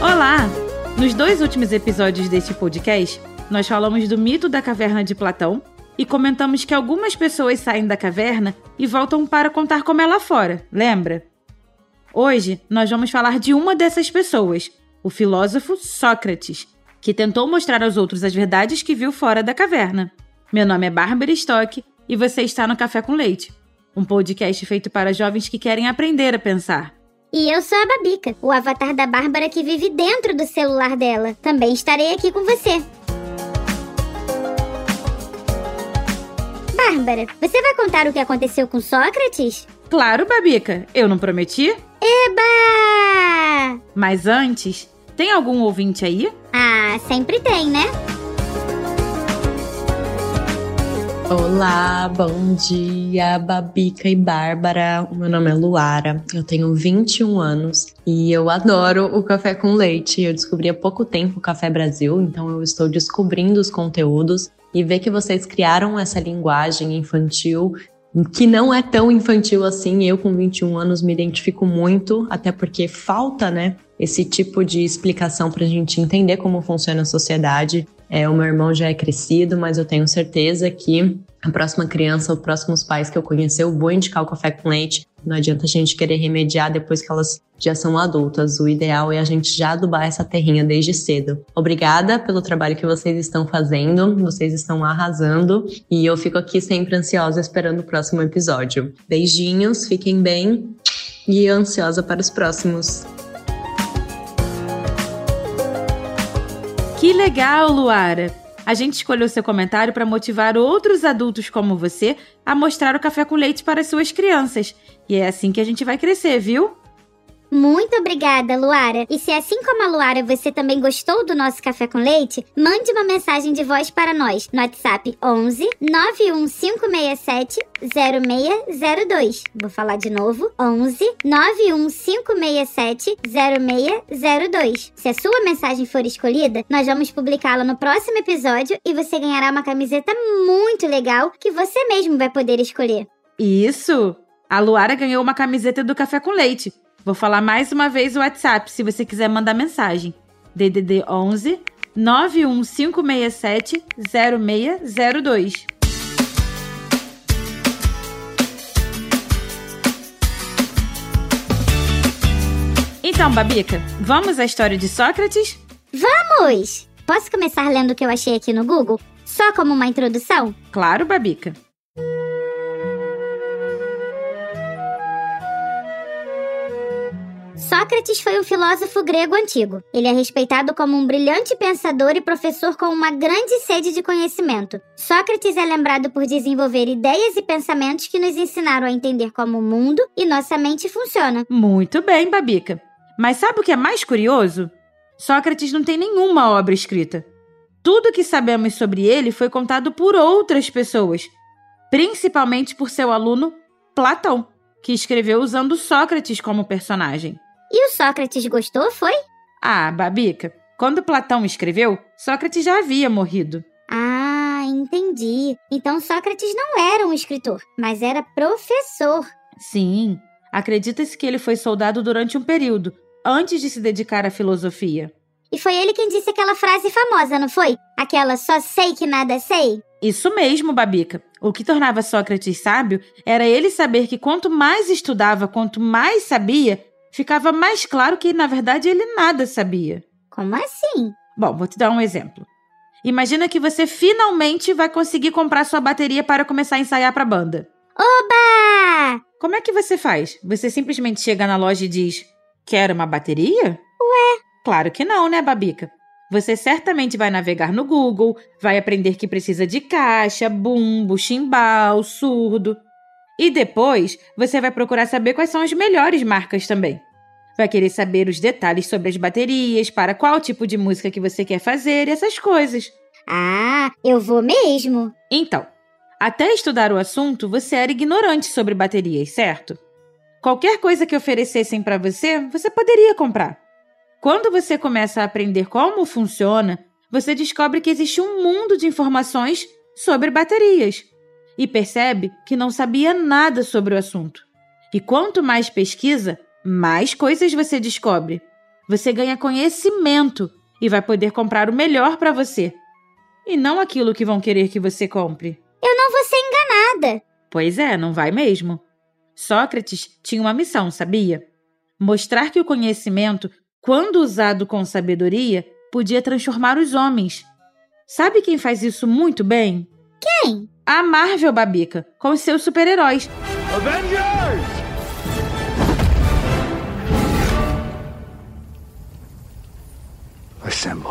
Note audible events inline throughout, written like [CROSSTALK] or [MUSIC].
Olá! Nos dois últimos episódios deste podcast, nós falamos do mito da caverna de Platão e comentamos que algumas pessoas saem da caverna e voltam para contar como é lá fora, lembra? Hoje nós vamos falar de uma dessas pessoas, o filósofo Sócrates, que tentou mostrar aos outros as verdades que viu fora da caverna. Meu nome é Bárbara Stock e você está no Café com Leite, um podcast feito para jovens que querem aprender a pensar. E eu sou a Babica, o avatar da Bárbara que vive dentro do celular dela. Também estarei aqui com você. Bárbara, você vai contar o que aconteceu com Sócrates? Claro, Babica, eu não prometi? Eba! Mas antes, tem algum ouvinte aí? Ah, sempre tem, né? Olá, bom dia, Babica e Bárbara. Meu nome é Luara, eu tenho 21 anos e eu adoro o café com leite. Eu descobri há pouco tempo o Café Brasil, então eu estou descobrindo os conteúdos e ver que vocês criaram essa linguagem infantil que não é tão infantil assim. Eu, com 21 anos, me identifico muito, até porque falta, né, esse tipo de explicação para a gente entender como funciona a sociedade. É, o meu irmão já é crescido, mas eu tenho certeza que a próxima criança, os próximos pais que eu conhecer, eu vou indicar o café com leite. Não adianta a gente querer remediar depois que elas já são adultas. O ideal é a gente já adubar essa terrinha desde cedo. Obrigada pelo trabalho que vocês estão fazendo, vocês estão arrasando e eu fico aqui sempre ansiosa esperando o próximo episódio. Beijinhos, fiquem bem e ansiosa para os próximos. Que legal, Luara! A gente escolheu seu comentário para motivar outros adultos como você a mostrar o café com leite para suas crianças. E é assim que a gente vai crescer, viu? Muito obrigada, Luara. E se assim como a Luara você também gostou do nosso café com leite, mande uma mensagem de voz para nós no WhatsApp 11 91567 0602. Vou falar de novo: 11 91567 0602. Se a sua mensagem for escolhida, nós vamos publicá-la no próximo episódio e você ganhará uma camiseta muito legal que você mesmo vai poder escolher. Isso! A Luara ganhou uma camiseta do café com leite. Vou falar mais uma vez o WhatsApp se você quiser mandar mensagem. DDD 11 91567 0602. Então, Babica, vamos à história de Sócrates? Vamos! Posso começar lendo o que eu achei aqui no Google? Só como uma introdução? Claro, Babica. Sócrates foi um filósofo grego antigo. Ele é respeitado como um brilhante pensador e professor com uma grande sede de conhecimento. Sócrates é lembrado por desenvolver ideias e pensamentos que nos ensinaram a entender como o mundo e nossa mente funciona. Muito bem, Babica. Mas sabe o que é mais curioso? Sócrates não tem nenhuma obra escrita. Tudo que sabemos sobre ele foi contado por outras pessoas, principalmente por seu aluno Platão, que escreveu usando Sócrates como personagem. E o Sócrates gostou, foi? Ah, Babica, quando Platão escreveu, Sócrates já havia morrido. Ah, entendi. Então Sócrates não era um escritor, mas era professor. Sim, acredita-se que ele foi soldado durante um período, antes de se dedicar à filosofia. E foi ele quem disse aquela frase famosa, não foi? Aquela só sei que nada sei? Isso mesmo, Babica. O que tornava Sócrates sábio era ele saber que quanto mais estudava, quanto mais sabia, ficava mais claro que, na verdade, ele nada sabia. Como assim? Bom, vou te dar um exemplo. Imagina que você finalmente vai conseguir comprar sua bateria para começar a ensaiar para a banda. Oba! Como é que você faz? Você simplesmente chega na loja e diz: Quer uma bateria? Ué? Claro que não, né, Babica? Você certamente vai navegar no Google, vai aprender que precisa de caixa, bumbo, chimbal, surdo. E depois você vai procurar saber quais são as melhores marcas também. Vai querer saber os detalhes sobre as baterias, para qual tipo de música que você quer fazer e essas coisas. Ah, eu vou mesmo. Então, até estudar o assunto, você era ignorante sobre baterias, certo? Qualquer coisa que oferecessem para você, você poderia comprar. Quando você começa a aprender como funciona, você descobre que existe um mundo de informações sobre baterias e percebe que não sabia nada sobre o assunto. E quanto mais pesquisa, mais coisas você descobre. você ganha conhecimento e vai poder comprar o melhor para você. E não aquilo que vão querer que você compre. Eu não vou ser enganada. Pois é, não vai mesmo. Sócrates tinha uma missão, sabia? Mostrar que o conhecimento, quando usado com sabedoria, podia transformar os homens. Sabe quem faz isso muito bem? Quem? A Marvel Babica, com os seus super-heróis. Avengers! Assemble.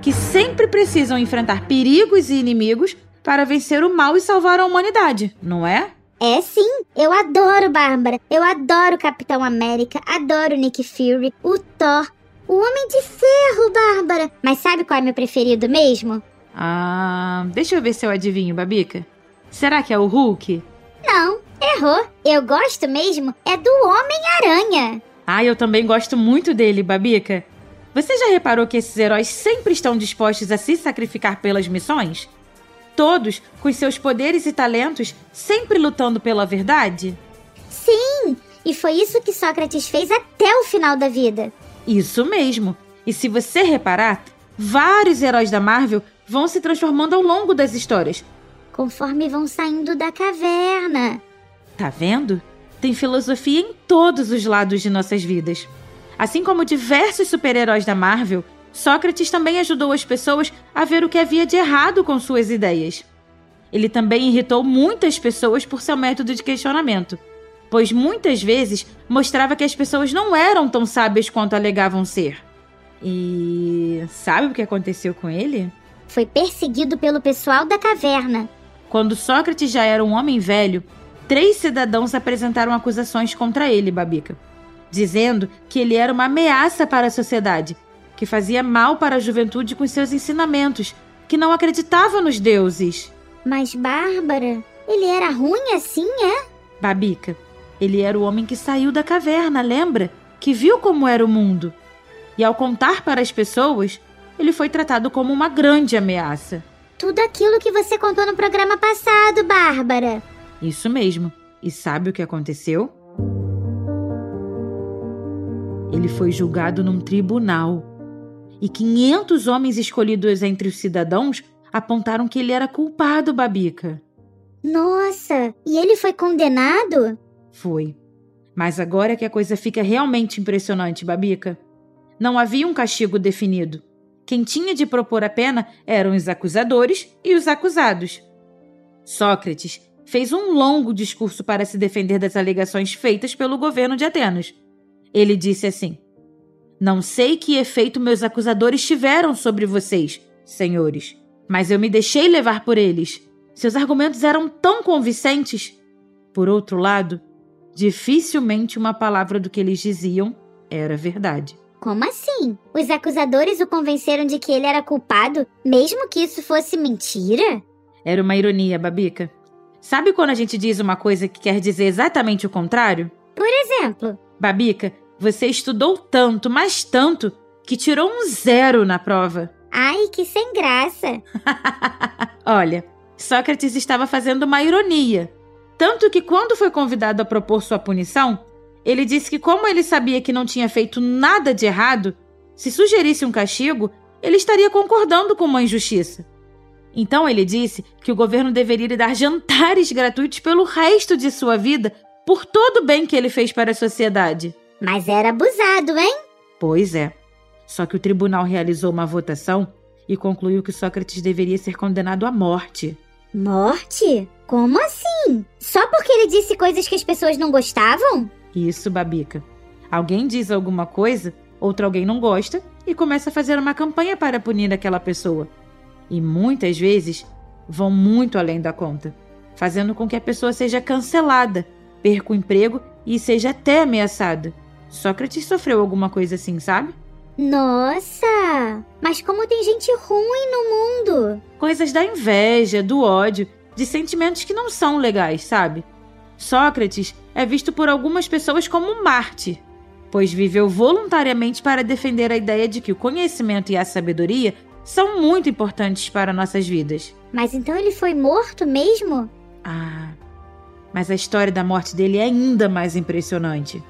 Que sempre precisam enfrentar perigos e inimigos para vencer o mal e salvar a humanidade, não é? É sim, eu adoro Bárbara, eu adoro Capitão América, adoro Nick Fury, o Thor, o Homem de Ferro, Bárbara. Mas sabe qual é meu preferido mesmo? Ah, deixa eu ver se eu adivinho, Babica. Será que é o Hulk? Não, errou. Eu gosto mesmo é do Homem-Aranha. Ah, eu também gosto muito dele, Babica. Você já reparou que esses heróis sempre estão dispostos a se sacrificar pelas missões? Todos, com seus poderes e talentos, sempre lutando pela verdade? Sim, e foi isso que Sócrates fez até o final da vida. Isso mesmo. E se você reparar, vários heróis da Marvel vão se transformando ao longo das histórias. Conforme vão saindo da caverna. Tá vendo? Tem filosofia em todos os lados de nossas vidas. Assim como diversos super-heróis da Marvel, Sócrates também ajudou as pessoas a ver o que havia de errado com suas ideias. Ele também irritou muitas pessoas por seu método de questionamento, pois muitas vezes mostrava que as pessoas não eram tão sábias quanto alegavam ser. E sabe o que aconteceu com ele? foi perseguido pelo pessoal da caverna. Quando Sócrates já era um homem velho, três cidadãos apresentaram acusações contra ele, Babica, dizendo que ele era uma ameaça para a sociedade, que fazia mal para a juventude com seus ensinamentos, que não acreditava nos deuses. Mas, Bárbara, ele era ruim assim, é? Babica, ele era o homem que saiu da caverna, lembra? Que viu como era o mundo. E ao contar para as pessoas, ele foi tratado como uma grande ameaça. Tudo aquilo que você contou no programa passado, Bárbara. Isso mesmo. E sabe o que aconteceu? Ele foi julgado num tribunal. E 500 homens escolhidos entre os cidadãos apontaram que ele era culpado, Babica. Nossa! E ele foi condenado? Foi. Mas agora é que a coisa fica realmente impressionante, Babica. Não havia um castigo definido. Quem tinha de propor a pena eram os acusadores e os acusados. Sócrates fez um longo discurso para se defender das alegações feitas pelo governo de Atenas. Ele disse assim: Não sei que efeito meus acusadores tiveram sobre vocês, senhores, mas eu me deixei levar por eles. Seus argumentos eram tão convincentes. Por outro lado, dificilmente uma palavra do que eles diziam era verdade. Como assim? Os acusadores o convenceram de que ele era culpado, mesmo que isso fosse mentira? Era uma ironia, Babica. Sabe quando a gente diz uma coisa que quer dizer exatamente o contrário? Por exemplo. Babica, você estudou tanto, mas tanto, que tirou um zero na prova. Ai, que sem graça. [LAUGHS] Olha, Sócrates estava fazendo uma ironia. Tanto que, quando foi convidado a propor sua punição, ele disse que, como ele sabia que não tinha feito nada de errado, se sugerisse um castigo, ele estaria concordando com uma injustiça. Então ele disse que o governo deveria lhe dar jantares gratuitos pelo resto de sua vida por todo o bem que ele fez para a sociedade. Mas era abusado, hein? Pois é. Só que o tribunal realizou uma votação e concluiu que Sócrates deveria ser condenado à morte. Morte? Como assim? Só porque ele disse coisas que as pessoas não gostavam? Isso, Babica. Alguém diz alguma coisa, outro alguém não gosta e começa a fazer uma campanha para punir aquela pessoa. E muitas vezes vão muito além da conta, fazendo com que a pessoa seja cancelada, perca o emprego e seja até ameaçada. Sócrates sofreu alguma coisa assim, sabe? Nossa! Mas como tem gente ruim no mundo? Coisas da inveja, do ódio, de sentimentos que não são legais, sabe? Sócrates é visto por algumas pessoas como um Marte, pois viveu voluntariamente para defender a ideia de que o conhecimento e a sabedoria são muito importantes para nossas vidas. Mas então ele foi morto mesmo? Ah, mas a história da morte dele é ainda mais impressionante.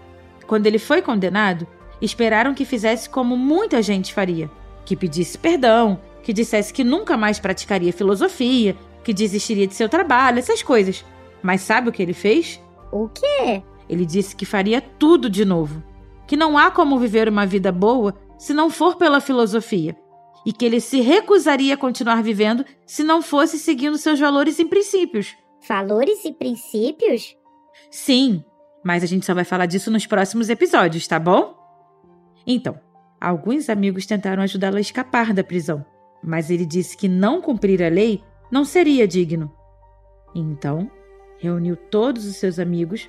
quando ele foi condenado, esperaram que fizesse como muita gente faria: que pedisse perdão, que dissesse que nunca mais praticaria filosofia, que desistiria de seu trabalho, essas coisas. Mas sabe o que ele fez? O quê? Ele disse que faria tudo de novo. Que não há como viver uma vida boa se não for pela filosofia. E que ele se recusaria a continuar vivendo se não fosse seguindo seus valores e princípios. Valores e princípios? Sim, mas a gente só vai falar disso nos próximos episódios, tá bom? Então, alguns amigos tentaram ajudá-lo a escapar da prisão, mas ele disse que não cumprir a lei não seria digno. Então, reuniu todos os seus amigos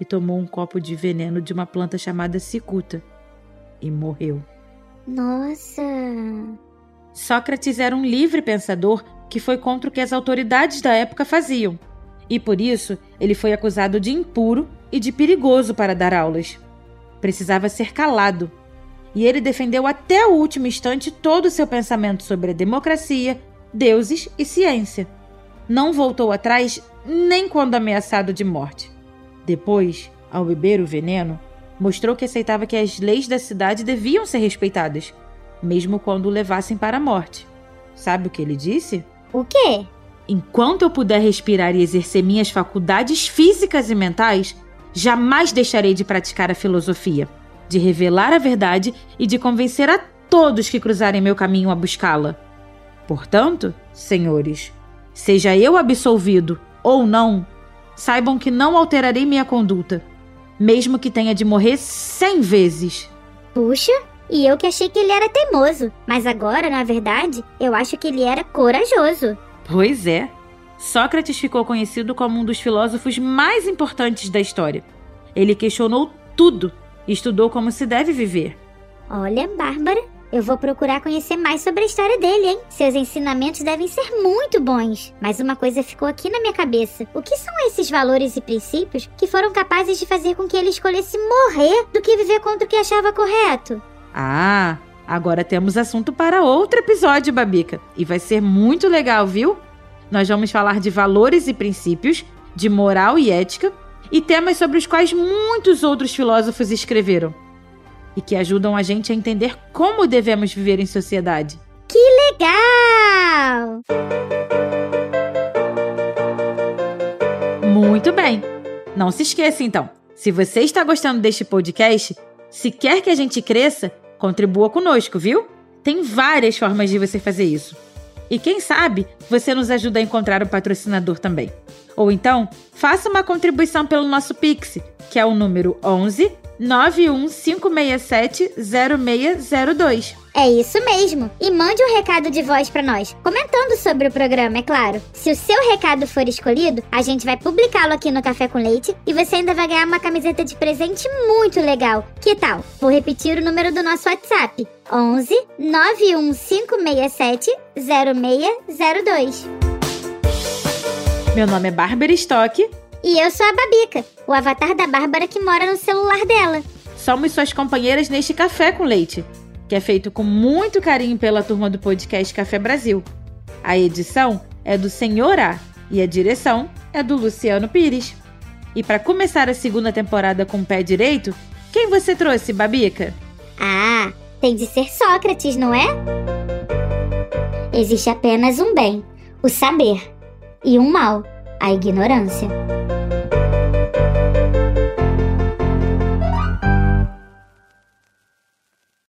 e tomou um copo de veneno de uma planta chamada cicuta e morreu. Nossa! Sócrates era um livre pensador que foi contra o que as autoridades da época faziam, e por isso ele foi acusado de impuro e de perigoso para dar aulas. Precisava ser calado, e ele defendeu até o último instante todo o seu pensamento sobre a democracia, deuses e ciência. Não voltou atrás nem quando ameaçado de morte. Depois, ao beber o veneno, mostrou que aceitava que as leis da cidade deviam ser respeitadas, mesmo quando o levassem para a morte. Sabe o que ele disse? O quê? Enquanto eu puder respirar e exercer minhas faculdades físicas e mentais, jamais deixarei de praticar a filosofia, de revelar a verdade e de convencer a todos que cruzarem meu caminho a buscá-la. Portanto, senhores, seja eu absolvido ou não, saibam que não alterarei minha conduta, mesmo que tenha de morrer cem vezes. Puxa, e eu que achei que ele era teimoso, mas agora, na verdade, eu acho que ele era corajoso. Pois é. Sócrates ficou conhecido como um dos filósofos mais importantes da história. Ele questionou tudo e estudou como se deve viver. Olha, Bárbara, eu vou procurar conhecer mais sobre a história dele, hein? Seus ensinamentos devem ser muito bons. Mas uma coisa ficou aqui na minha cabeça: o que são esses valores e princípios que foram capazes de fazer com que ele escolhesse morrer do que viver contra o que achava correto? Ah, agora temos assunto para outro episódio, Babica. E vai ser muito legal, viu? Nós vamos falar de valores e princípios, de moral e ética e temas sobre os quais muitos outros filósofos escreveram e que ajudam a gente a entender como devemos viver em sociedade. Que legal! Muito bem! Não se esqueça então, se você está gostando deste podcast, se quer que a gente cresça, contribua conosco, viu? Tem várias formas de você fazer isso. E quem sabe você nos ajuda a encontrar um patrocinador também. Ou então, faça uma contribuição pelo nosso Pix, que é o número 11 915670602. É isso mesmo. E mande um recado de voz para nós, comentando sobre o programa, é claro. Se o seu recado for escolhido, a gente vai publicá-lo aqui no Café com Leite e você ainda vai ganhar uma camiseta de presente muito legal. Que tal? Vou repetir o número do nosso WhatsApp: 11 91567 0602. Meu nome é Bárbara Stock e eu sou a Babica, o avatar da Bárbara que mora no celular dela. Somos suas companheiras neste Café com Leite, que é feito com muito carinho pela turma do podcast Café Brasil. A edição é do Senhor A e a direção é do Luciano Pires. E para começar a segunda temporada com o pé direito, quem você trouxe, Babica? Ah, tem de ser Sócrates, não é? Existe apenas um bem, o saber, e um mal, a ignorância.